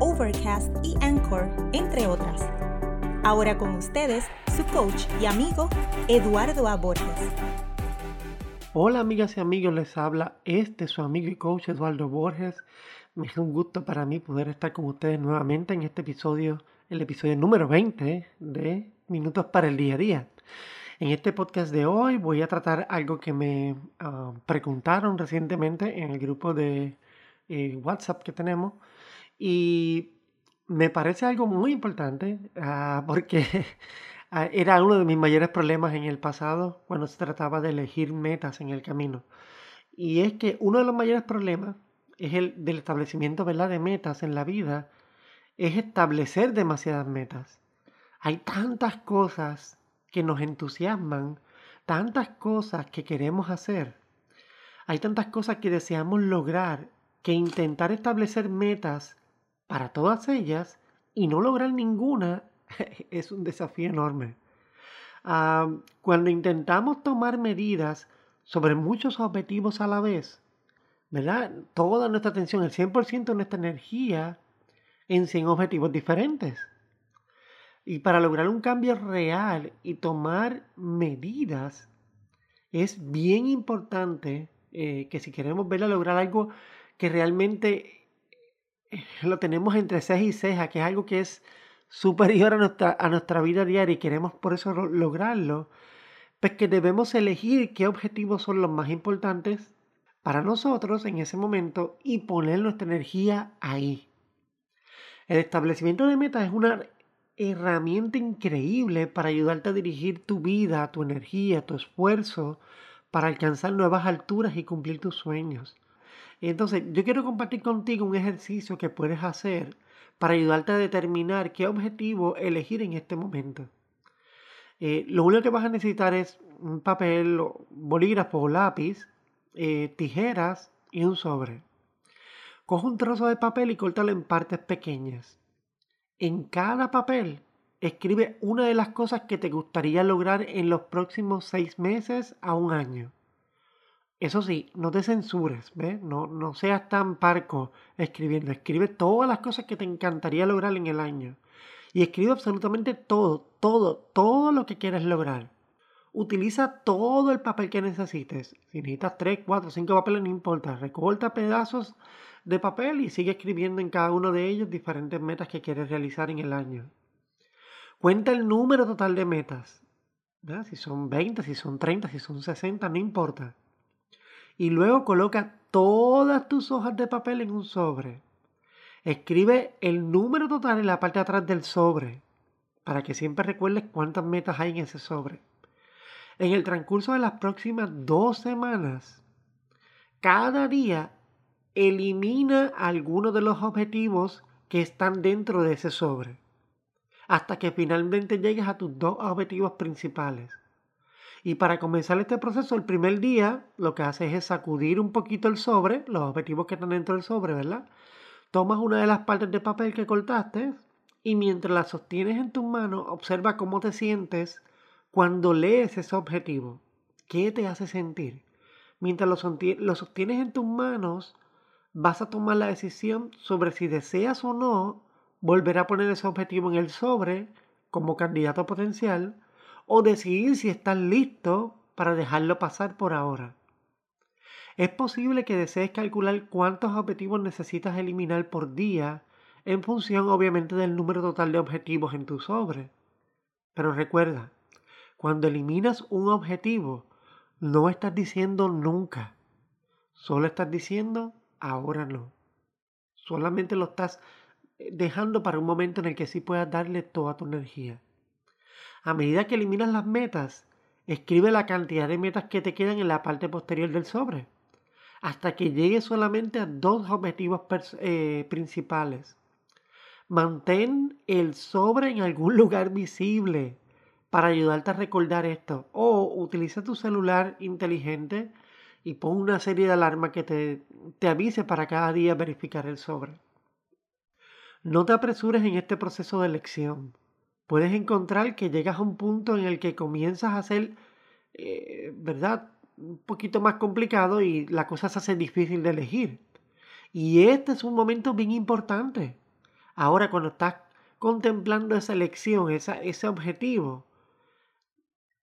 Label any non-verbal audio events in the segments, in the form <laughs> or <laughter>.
Overcast y Anchor, entre otras. Ahora con ustedes, su coach y amigo, Eduardo A. Borges. Hola amigas y amigos, les habla este su amigo y coach Eduardo Borges. Es un gusto para mí poder estar con ustedes nuevamente en este episodio, el episodio número 20 de Minutos para el Día a Día. En este podcast de hoy voy a tratar algo que me ah, preguntaron recientemente en el grupo de eh, WhatsApp que tenemos y me parece algo muy importante ah, porque <laughs> ah, era uno de mis mayores problemas en el pasado cuando se trataba de elegir metas en el camino. Y es que uno de los mayores problemas es el del establecimiento ¿verdad? de metas en la vida, es establecer demasiadas metas. Hay tantas cosas que nos entusiasman, tantas cosas que queremos hacer, hay tantas cosas que deseamos lograr, que intentar establecer metas para todas ellas y no lograr ninguna <laughs> es un desafío enorme. Ah, cuando intentamos tomar medidas sobre muchos objetivos a la vez, ¿verdad? Toda nuestra atención, el 100% de nuestra energía en 100 objetivos diferentes. Y para lograr un cambio real y tomar medidas, es bien importante eh, que si queremos ver lograr algo que realmente <laughs> lo tenemos entre ceja y ceja, que es algo que es superior a nuestra, a nuestra vida diaria y queremos por eso lograrlo, pues que debemos elegir qué objetivos son los más importantes para nosotros en ese momento y poner nuestra energía ahí. El establecimiento de metas es una herramienta increíble para ayudarte a dirigir tu vida, tu energía, tu esfuerzo para alcanzar nuevas alturas y cumplir tus sueños. Entonces, yo quiero compartir contigo un ejercicio que puedes hacer para ayudarte a determinar qué objetivo elegir en este momento. Eh, lo único que vas a necesitar es un papel, bolígrafo o lápiz, eh, tijeras y un sobre. Coge un trozo de papel y córtalo en partes pequeñas. En cada papel escribe una de las cosas que te gustaría lograr en los próximos seis meses a un año. Eso sí, no te censures, ¿ves? No, no seas tan parco escribiendo. Escribe todas las cosas que te encantaría lograr en el año. Y escribe absolutamente todo, todo, todo lo que quieres lograr. Utiliza todo el papel que necesites. Si necesitas 3, 4, 5 papeles, no importa. Recorta pedazos de papel y sigue escribiendo en cada uno de ellos diferentes metas que quieres realizar en el año. Cuenta el número total de metas. Si son 20, si son 30, si son 60, no importa y luego coloca todas tus hojas de papel en un sobre. Escribe el número total en la parte de atrás del sobre para que siempre recuerdes cuántas metas hay en ese sobre. En el transcurso de las próximas dos semanas, cada día elimina algunos de los objetivos que están dentro de ese sobre, hasta que finalmente llegues a tus dos objetivos principales. Y para comenzar este proceso, el primer día lo que haces es sacudir un poquito el sobre, los objetivos que están dentro del sobre, ¿verdad? Tomas una de las partes de papel que cortaste y mientras la sostienes en tus manos, observa cómo te sientes cuando lees ese objetivo. ¿Qué te hace sentir? Mientras lo, sostienes en tus manos, vas a tomar la decisión sobre si deseas o no volver a poner ese objetivo en el sobre como candidato potencial o decidir si estás listo para dejarlo pasar por ahora. Es posible que desees calcular cuántos objetivos necesitas eliminar por día en función obviamente del número total de objetivos en tu sobre. Pero recuerda, cuando eliminas un objetivo, no estás diciendo nunca, solo estás diciendo ahora no. Solamente lo estás eh, dejando para un momento en el que sí puedas darle toda tu energía. A medida que eliminas las metas, escribe la cantidad de metas que te quedan en la parte posterior del sobre, hasta que llegues solamente a dos objetivos eh, principales. Mantén el sobre en algún lugar visible para ayudarte a recordar esto. O utiliza tu celular inteligente y pon una serie de alarmas que te, te avise para cada día verificar el sobre. No te apresures en este proceso de elección. Puedes encontrar que llegas a un punto en el que comienzas a ser, eh, ¿verdad? Un poquito más complicado y la cosa se hace difícil de elegir. Y este es un momento bien importante. Ahora, cuando estás contemplando esa elección, ese objetivo,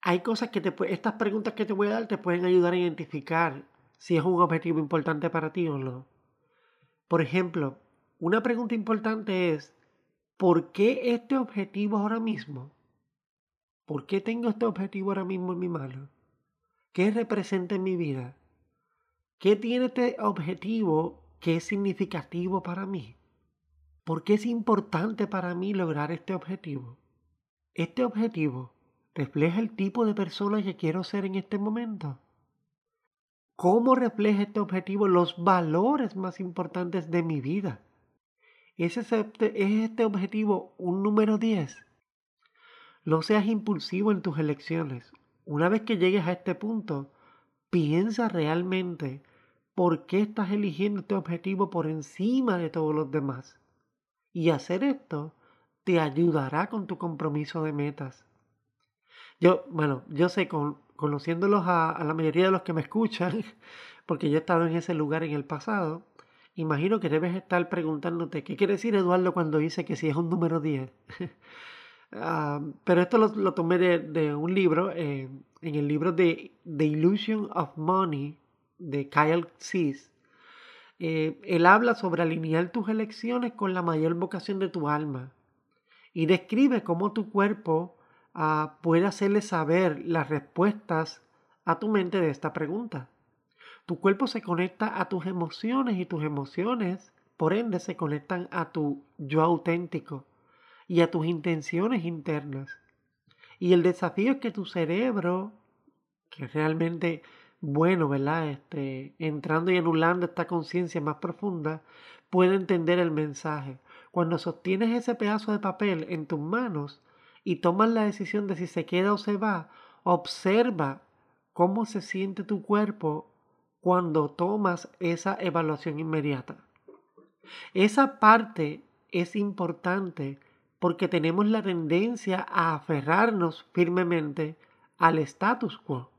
hay cosas que te estas preguntas que te voy a dar te pueden ayudar a identificar si es un objetivo importante para ti o no. Por ejemplo, una pregunta importante es, ¿por qué este objetivo ahora mismo? ¿Por qué tengo este objetivo ahora mismo en mi mano? ¿Qué representa en mi vida? ¿Qué tiene este objetivo que es significativo para mí? ¿Por qué es importante para mí lograr este objetivo? Este objetivo refleja el tipo de persona que quiero ser en este momento. ¿Cómo refleja este objetivo los valores más importantes de mi vida? ¿Es este, ¿Es objetivo un número 10? No seas impulsivo en tus elecciones. Una vez que llegues a este punto, piensa realmente por qué estás eligiendo este objetivo por encima de todos los demás. Y hacer esto te ayudará con tu compromiso de metas. Yo, bueno, yo sé, con, conociéndolos a, la mayoría de los que me escuchan, <laughs> porque yo he estado en ese lugar en el pasado, imagino que debes estar preguntándote, ¿qué quiere decir Eduardo cuando dice que si es un número 10? <laughs> Ah, pero esto lo, tomé de, un libro, eh, en el libro de The Illusion of Money de Kyle Cease. Eh, él habla sobre alinear tus elecciones con la mayor vocación de tu alma y describe cómo tu cuerpo puede hacerle saber las respuestas a tu mente de esta pregunta. Tu cuerpo se conecta a tus emociones y tus emociones, por ende, se conectan a tu yo auténtico y a tus intenciones internas. Y el desafío es que tu cerebro, que es realmente bueno, ¿verdad? Este, entrando y anulando esta conciencia más profunda, puede entender el mensaje. Cuando sostienes ese pedazo de papel en tus manos, y tomas la decisión de si se queda o se va, observa cómo se siente tu cuerpo cuando tomas esa evaluación inmediata. Esa parte es importante porque tenemos la tendencia a aferrarnos firmemente al status quo.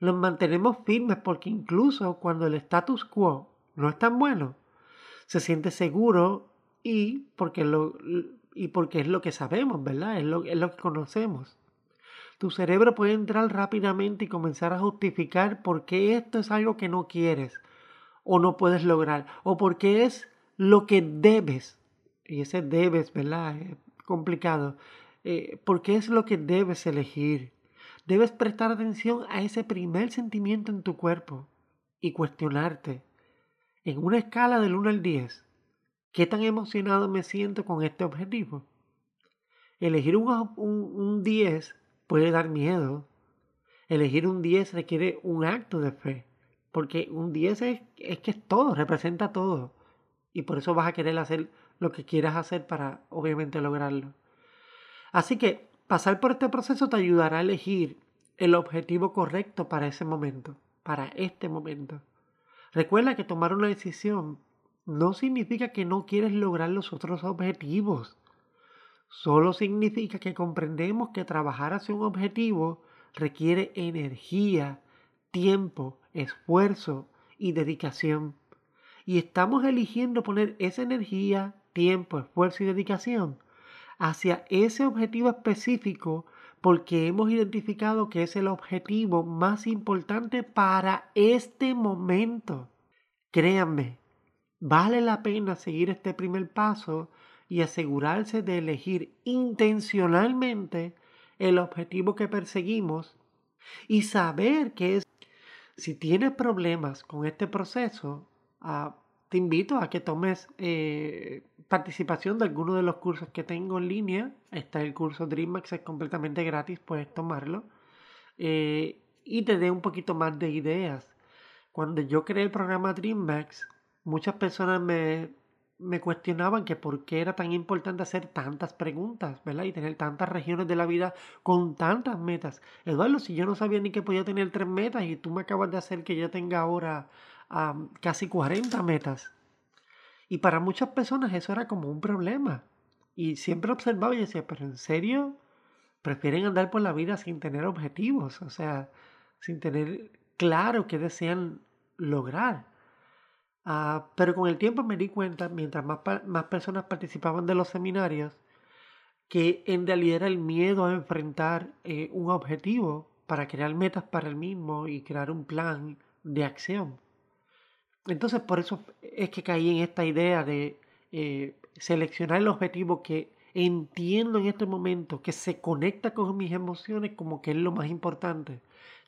Nos mantenemos firmes porque incluso cuando el status quo no es tan bueno, se siente seguro y porque es lo que sabemos, ¿verdad? Es lo que conocemos. Tu cerebro puede entrar rápidamente y comenzar a justificar por qué esto es algo que no quieres o no puedes lograr, o porque es lo que debes. Y ese debes, ¿verdad? Es complicado. Eh, porque es lo que debes elegir. Debes prestar atención a ese primer sentimiento en tu cuerpo y cuestionarte. En una escala del 1 al 10, ¿Qué tan emocionado me siento con este objetivo? Elegir un, 10 puede dar miedo. Elegir un 10 requiere un acto de fe. Porque un 10 es, es que es todo, representa todo. Y por eso vas a querer hacer lo que quieras hacer para obviamente lograrlo. Así que pasar por este proceso te ayudará a elegir el objetivo correcto para ese momento, para este momento. Recuerda que tomar una decisión no significa que no quieres lograr los otros objetivos. Solo significa que comprendemos que trabajar hacia un objetivo requiere energía, tiempo, esfuerzo y dedicación. Y estamos eligiendo poner esa energía, tiempo, esfuerzo y dedicación hacia ese objetivo específico porque hemos identificado que es el objetivo más importante para este momento. Créanme, Vale la pena seguir este primer paso y asegurarse de elegir intencionalmente el objetivo que perseguimos y saber que es, si tienes problemas con este proceso, ah, te invito a que tomes eh, participación de alguno de los cursos que tengo en línea. Está el curso DreamMax, es completamente gratis, puedes tomarlo. Eh, y te dé un poquito más de ideas. Cuando yo creé el programa DreamMax, muchas personas me, me cuestionaban que por qué era tan importante hacer tantas preguntas, ¿verdad? Y tener tantas regiones de la vida con tantas metas. Eduardo, si yo no sabía ni que podía tener tres metas y tú me acabas de hacer que yo tenga ahora casi 40 metas. Y para muchas personas eso era como un problema. Y siempre observaba y decía, pero ¿en serio? Prefieren andar por la vida sin tener objetivos, o sea, sin tener claro qué desean lograr. Ah, pero con el tiempo me di cuenta, mientras más, más personas participaban de los seminarios, que en realidad era el miedo a enfrentar eh, un objetivo para crear metas para el mismo y crear un plan de acción. Entonces por eso es que caí en esta idea de eh, seleccionar el objetivo que entiendo en este momento, que se conecta con mis emociones como que es lo más importante.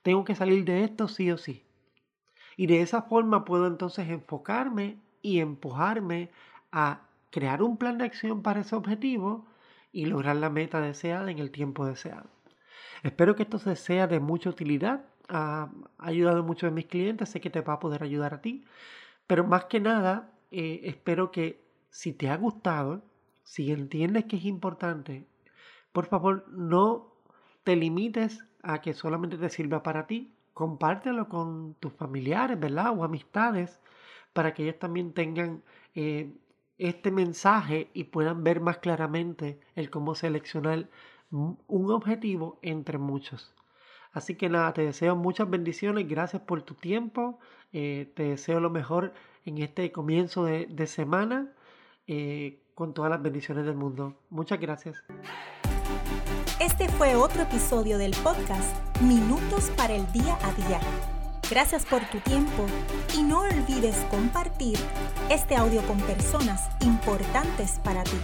Tengo que salir de esto sí o sí. Y de esa forma puedo entonces enfocarme y empujarme a crear un plan de acción para ese objetivo y lograr la meta deseada en el tiempo deseado. Espero que esto sea de mucha utilidad. Ha ayudado a muchos de mis clientes, sé que te va a poder ayudar a ti. Pero más que nada, eh, espero que si te ha gustado, si entiendes que es importante, por favor no te limites a que solamente te sirva para ti, compártelo con tus familiares, ¿verdad? O amistades, para que ellos también tengan eh, este mensaje y puedan ver más claramente el cómo seleccionar un objetivo entre muchos. Así que nada, te deseo muchas bendiciones, gracias por tu tiempo, eh, te deseo lo mejor en este comienzo de, semana, eh, con todas las bendiciones del mundo. Muchas gracias. Este fue otro episodio del podcast Minutos para el Día a Día. Gracias por tu tiempo y no olvides compartir este audio con personas importantes para ti.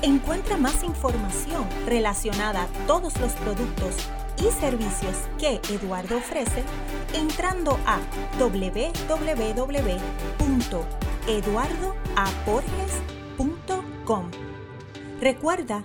Encuentra más información relacionada a todos los productos y servicios que Eduardo ofrece entrando a www.eduardoaporges.com. Recuerda